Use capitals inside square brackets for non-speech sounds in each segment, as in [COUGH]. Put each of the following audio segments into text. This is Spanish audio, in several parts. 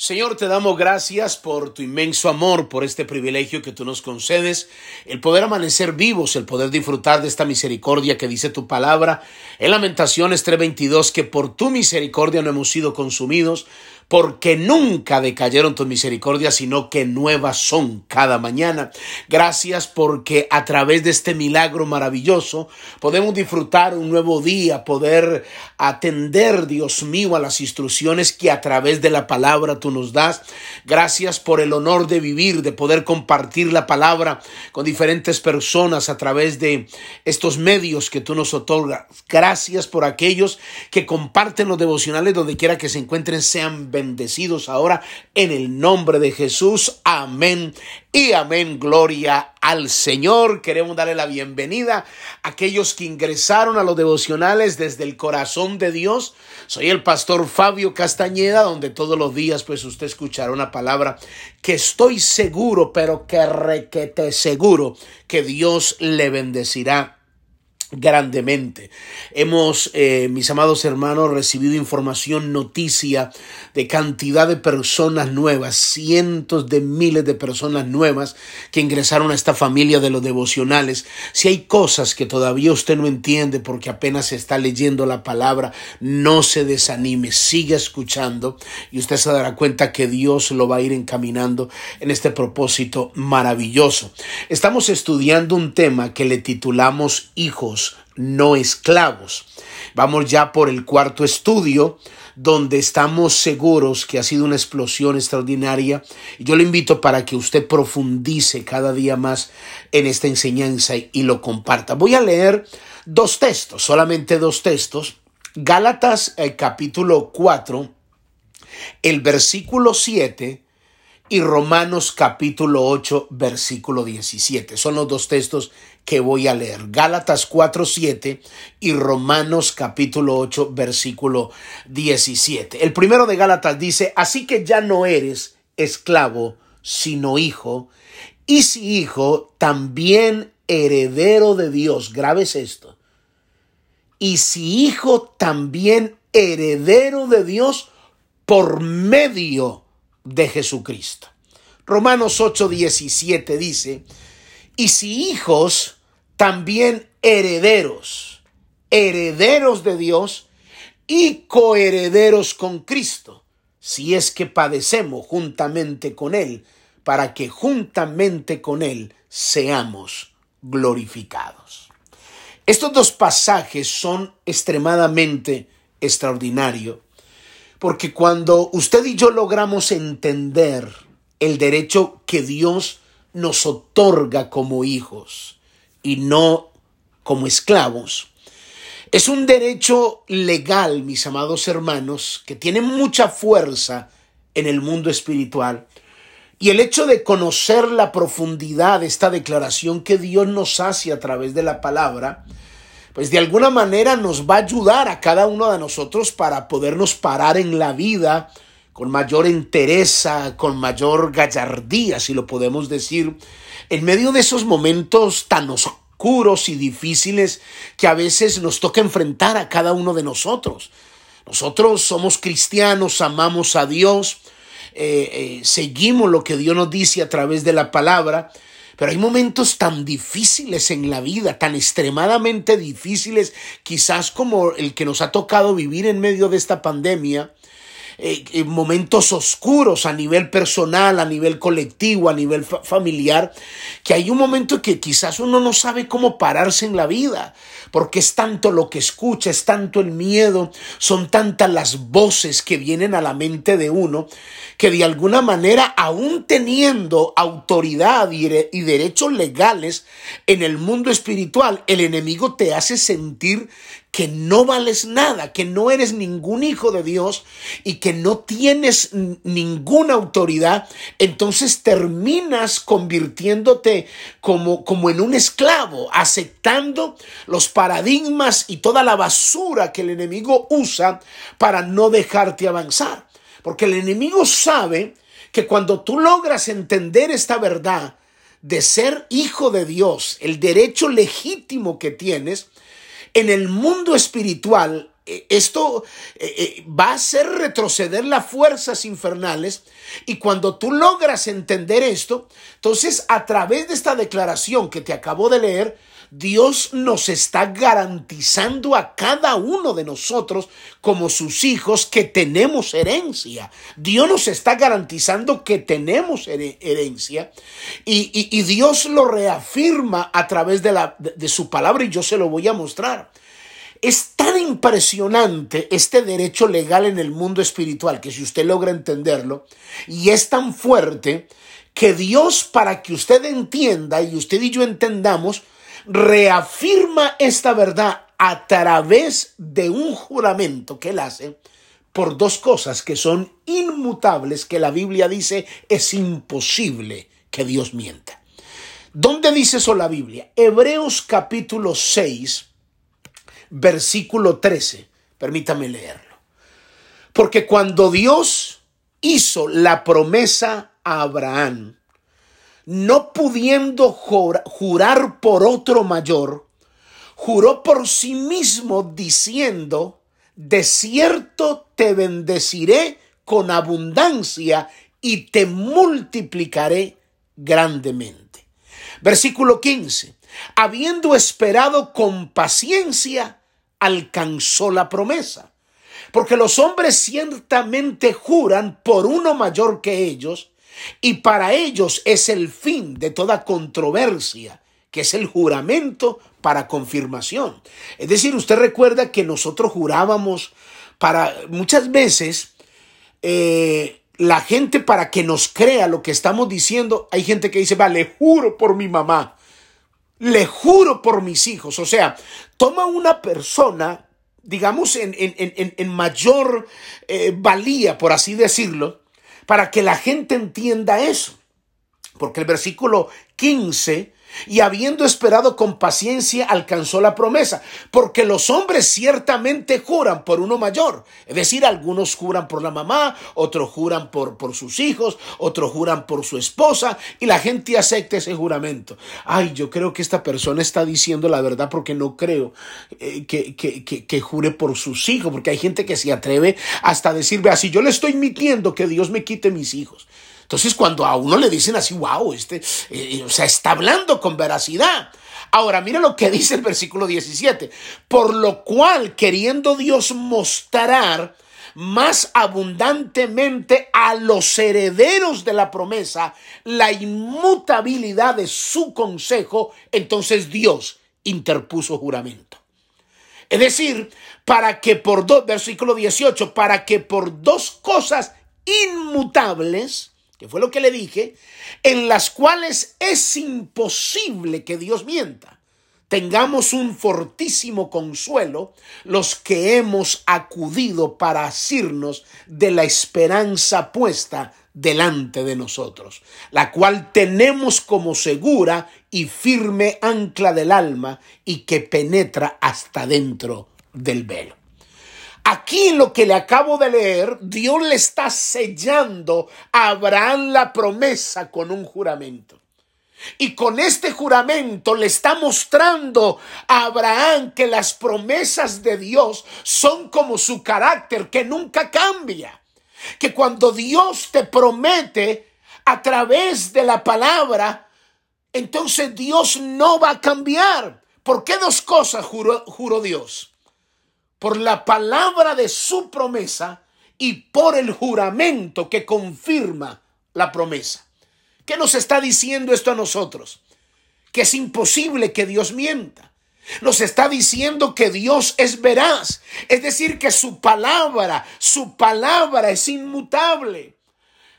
Señor, te damos gracias por tu inmenso amor, por este privilegio que tú nos concedes, el poder amanecer vivos, el poder disfrutar de esta misericordia que dice tu palabra. En Lamentaciones 3:22, que por tu misericordia no hemos sido consumidos, porque nunca decayeron tus misericordias, sino que nuevas son cada mañana. Gracias porque a través de este milagro maravilloso podemos disfrutar un nuevo día, poder atender, Dios mío, a las instrucciones que a través de la palabra tú nos das. Gracias por el honor de vivir, de poder compartir la palabra con diferentes personas a través de estos medios que tú nos otorgas. Gracias por aquellos que comparten los devocionales donde quiera que se encuentren, sean bendecidos ahora en el nombre de Jesús. Amén y amén. Gloria al Señor. Queremos darle la bienvenida a aquellos que ingresaron a los devocionales desde el corazón de Dios. Soy el pastor Fabio Castañeda, donde todos los días pues usted escuchará una palabra que estoy seguro, pero que requete seguro que Dios le bendecirá grandemente. Hemos, eh, mis amados hermanos, recibido información, noticia de cantidad de personas nuevas, cientos de miles de personas nuevas que ingresaron a esta familia de los devocionales. Si hay cosas que todavía usted no entiende porque apenas está leyendo la palabra, no se desanime, siga escuchando y usted se dará cuenta que Dios lo va a ir encaminando en este propósito maravilloso. Estamos estudiando un tema que le titulamos Hijos no esclavos. Vamos ya por el cuarto estudio donde estamos seguros que ha sido una explosión extraordinaria. Yo le invito para que usted profundice cada día más en esta enseñanza y lo comparta. Voy a leer dos textos, solamente dos textos. Gálatas el capítulo 4, el versículo 7 y Romanos capítulo 8 versículo 17. Son los dos textos que voy a leer. Gálatas 4, 7 y Romanos capítulo 8, versículo 17. El primero de Gálatas dice, así que ya no eres esclavo, sino hijo, y si hijo, también heredero de Dios. Grabes esto. Y si hijo, también heredero de Dios por medio de Jesucristo. Romanos 8, 17 dice, y si hijos, también herederos, herederos de Dios y coherederos con Cristo, si es que padecemos juntamente con Él, para que juntamente con Él seamos glorificados. Estos dos pasajes son extremadamente extraordinarios, porque cuando usted y yo logramos entender el derecho que Dios nos otorga como hijos, y no como esclavos. Es un derecho legal, mis amados hermanos, que tiene mucha fuerza en el mundo espiritual. Y el hecho de conocer la profundidad de esta declaración que Dios nos hace a través de la palabra, pues de alguna manera nos va a ayudar a cada uno de nosotros para podernos parar en la vida con mayor entereza, con mayor gallardía, si lo podemos decir, en medio de esos momentos tan oscuros y difíciles que a veces nos toca enfrentar a cada uno de nosotros. Nosotros somos cristianos, amamos a Dios, eh, eh, seguimos lo que Dios nos dice a través de la palabra, pero hay momentos tan difíciles en la vida, tan extremadamente difíciles, quizás como el que nos ha tocado vivir en medio de esta pandemia, eh, momentos oscuros a nivel personal, a nivel colectivo, a nivel familiar, que hay un momento que quizás uno no sabe cómo pararse en la vida, porque es tanto lo que escucha, es tanto el miedo, son tantas las voces que vienen a la mente de uno, que de alguna manera, aún teniendo autoridad y, y derechos legales en el mundo espiritual, el enemigo te hace sentir que no vales nada, que no eres ningún hijo de Dios y que no tienes ninguna autoridad, entonces terminas convirtiéndote como, como en un esclavo, aceptando los paradigmas y toda la basura que el enemigo usa para no dejarte avanzar. Porque el enemigo sabe que cuando tú logras entender esta verdad de ser hijo de Dios, el derecho legítimo que tienes, en el mundo espiritual eh, esto eh, eh, va a hacer retroceder las fuerzas infernales. Y cuando tú logras entender esto, entonces a través de esta declaración que te acabo de leer, Dios nos está garantizando a cada uno de nosotros como sus hijos que tenemos herencia. Dios nos está garantizando que tenemos herencia y, Dios lo reafirma a través de, su palabra y yo se lo voy a mostrar. Es tan impresionante este derecho legal en el mundo espiritual que si usted logra entenderlo, y es tan fuerte que Dios para que usted entienda y usted y yo entendamos, reafirma esta verdad a través de un juramento que él hace por dos cosas que son inmutables que la Biblia dice es imposible que Dios mienta. ¿Dónde dice eso la Biblia? Hebreos capítulo 6, versículo 13. Permítame leerlo. Porque cuando Dios hizo la promesa a Abraham, no pudiendo jurar por otro mayor, juró por sí mismo diciendo, de cierto te bendeciré con abundancia y te multiplicaré grandemente. Versículo 15. Habiendo esperado con paciencia, alcanzó la promesa. Porque los hombres ciertamente juran por uno mayor que ellos, y para ellos es el fin de toda controversia, que es el juramento para confirmación. Es decir, usted recuerda que nosotros jurábamos para muchas veces eh, la gente para que nos crea lo que estamos diciendo, hay gente que dice, va, le juro por mi mamá, le juro por mis hijos. O sea, toma una persona, digamos, en, en, mayor eh, valía, por así decirlo, para que la gente entienda eso. Porque el versículo 15 y habiendo esperado con paciencia alcanzó la promesa, porque los hombres ciertamente juran por uno mayor, es decir, algunos juran por la mamá, otros juran por, por sus hijos, otros juran por su esposa, y la gente acepta ese juramento. Ay, yo creo que esta persona está diciendo la verdad porque no creo eh, que, que, que, jure por sus hijos, porque hay gente que se atreve hasta decir, vea, si yo le estoy mintiendo que Dios me quite mis hijos. Entonces, cuando a uno le dicen así, wow, este, eh, o sea, está hablando con veracidad. Ahora, mire lo que [LAUGHS] dice el versículo 17. Por lo cual, queriendo Dios mostrar más abundantemente a los herederos de la promesa la inmutabilidad de su consejo, entonces Dios interpuso juramento. Es decir, para que por dos, versículo 18, para que por dos cosas inmutables, que fue lo que le dije, en las cuales es imposible que Dios mienta. Tengamos un fortísimo consuelo los que hemos acudido para asirnos de la esperanza puesta delante de nosotros, la cual tenemos como segura y firme ancla del alma y que penetra hasta dentro del velo. Aquí lo que le acabo de leer, Dios le está sellando a Abraham la promesa con un juramento. Y con este juramento le está mostrando a Abraham que las promesas de Dios son como su carácter, que nunca cambia. Que cuando Dios te promete a través de la palabra, entonces Dios no va a cambiar. ¿Por qué dos cosas juró, Dios? Por la palabra de su promesa y por el juramento que confirma la promesa. ¿Qué nos está diciendo esto a nosotros? Que es imposible que Dios mienta. Nos está diciendo que Dios es veraz. Es decir, que su palabra, su palabra es inmutable.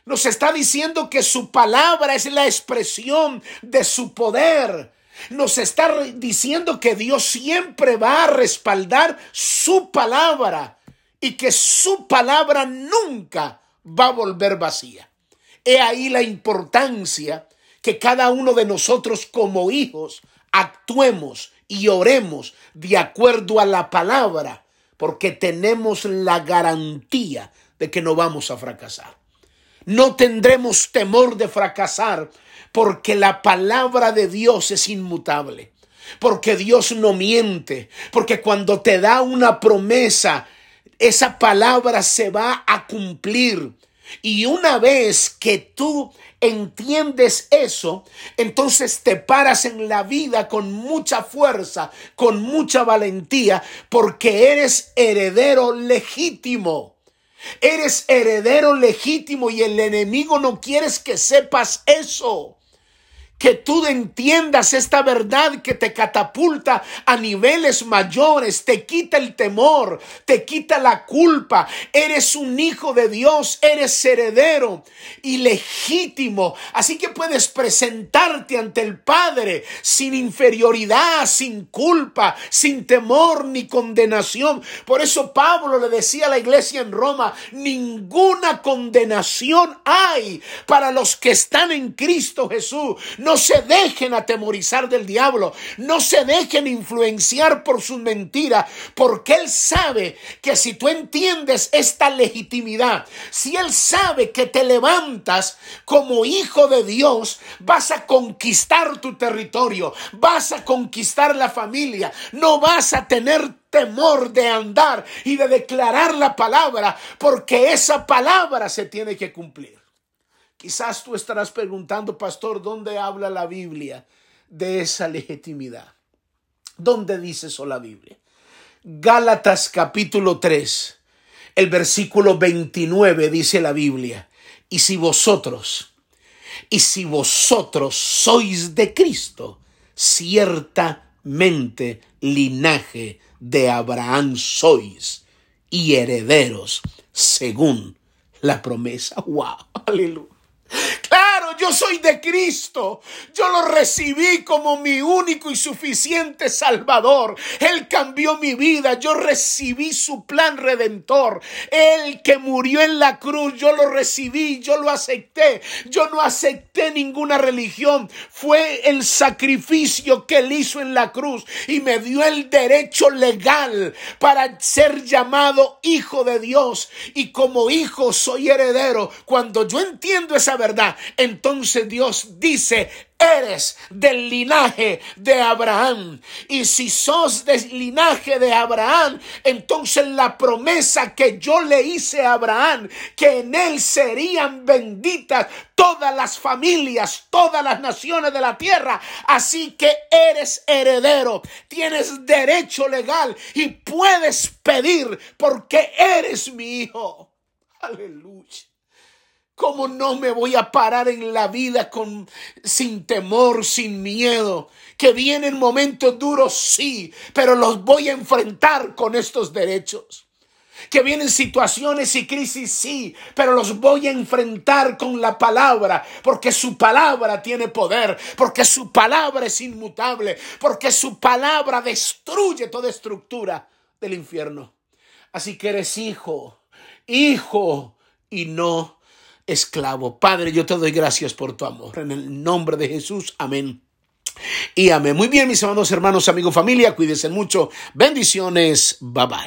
Nos está diciendo que su palabra es la expresión de su poder nos está diciendo que Dios siempre va a respaldar su palabra y que su palabra nunca va a volver vacía. He ahí la importancia que cada uno de nosotros como hijos actuemos y oremos de acuerdo a la palabra, porque tenemos la garantía de que no vamos a fracasar. No tendremos temor de fracasar porque la palabra de Dios es inmutable. porque Dios no miente, porque cuando te da una promesa, esa palabra se va a cumplir. Y una vez que tú entiendes eso, entonces te paras en la vida con mucha fuerza, con mucha valentía, porque eres heredero legítimo. Eres heredero legítimo y el enemigo no quieres que sepas eso que tú entiendas esta verdad que te catapulta a niveles mayores, te quita el temor, te quita la culpa. Eres un hijo de Dios, eres heredero y legítimo. Así que puedes presentarte ante el Padre sin inferioridad, sin culpa, sin temor ni condenación. Por eso Pablo le decía a la iglesia en Roma, ninguna condenación hay para los que están en Cristo Jesús. No se dejen atemorizar del diablo. No se dejen influenciar por sus mentiras. Porque Él sabe que si tú entiendes esta legitimidad, si Él sabe que te levantas como hijo de Dios, vas a conquistar tu territorio. Vas a conquistar la familia. No vas a tener temor de andar y de declarar la palabra, porque esa palabra se tiene que cumplir. Quizás tú estarás preguntando, pastor, ¿dónde habla la Biblia de esa legitimidad? ¿Dónde dice eso la Biblia? Gálatas capítulo 3, el versículo 29 dice la Biblia, y si vosotros, y si vosotros sois de Cristo, ciertamente linaje de Abraham sois y herederos según la promesa. [LAUGHS] ¡Wow! Aleluya soy de Cristo. Yo lo recibí como mi único y suficiente Salvador. Él cambió mi vida. Yo recibí su plan redentor. Él que murió en la cruz, yo lo recibí, yo lo acepté. Yo no acepté ninguna religión. Fue el sacrificio que él hizo en la cruz y me dio el derecho legal para ser llamado hijo de Dios. Y como hijo soy heredero. Cuando yo entiendo esa verdad, entonces entonces Dios dice, eres del linaje de Abraham. Y si sos del linaje de Abraham, entonces la promesa que yo le hice a Abraham, que en él serían benditas todas las familias, todas las naciones de la tierra. Así que eres heredero, tienes derecho legal y puedes pedir porque eres mi hijo. Aleluya. ¿Cómo no me voy a parar en la vida con sin temor, sin miedo? Que vienen momentos duros, sí, pero los voy a enfrentar con estos derechos. Que vienen situaciones y crisis, sí, pero los voy a enfrentar con la palabra, porque su palabra tiene poder, porque su palabra es inmutable, porque su palabra destruye toda estructura del infierno. Así que eres hijo, hijo y no esclavo. Padre, yo te doy gracias por tu amor. En el nombre de Jesús, amén. Y amén. Muy bien, mis amados hermanos, amigos, familia, cuídense mucho. Bendiciones. Bye bye.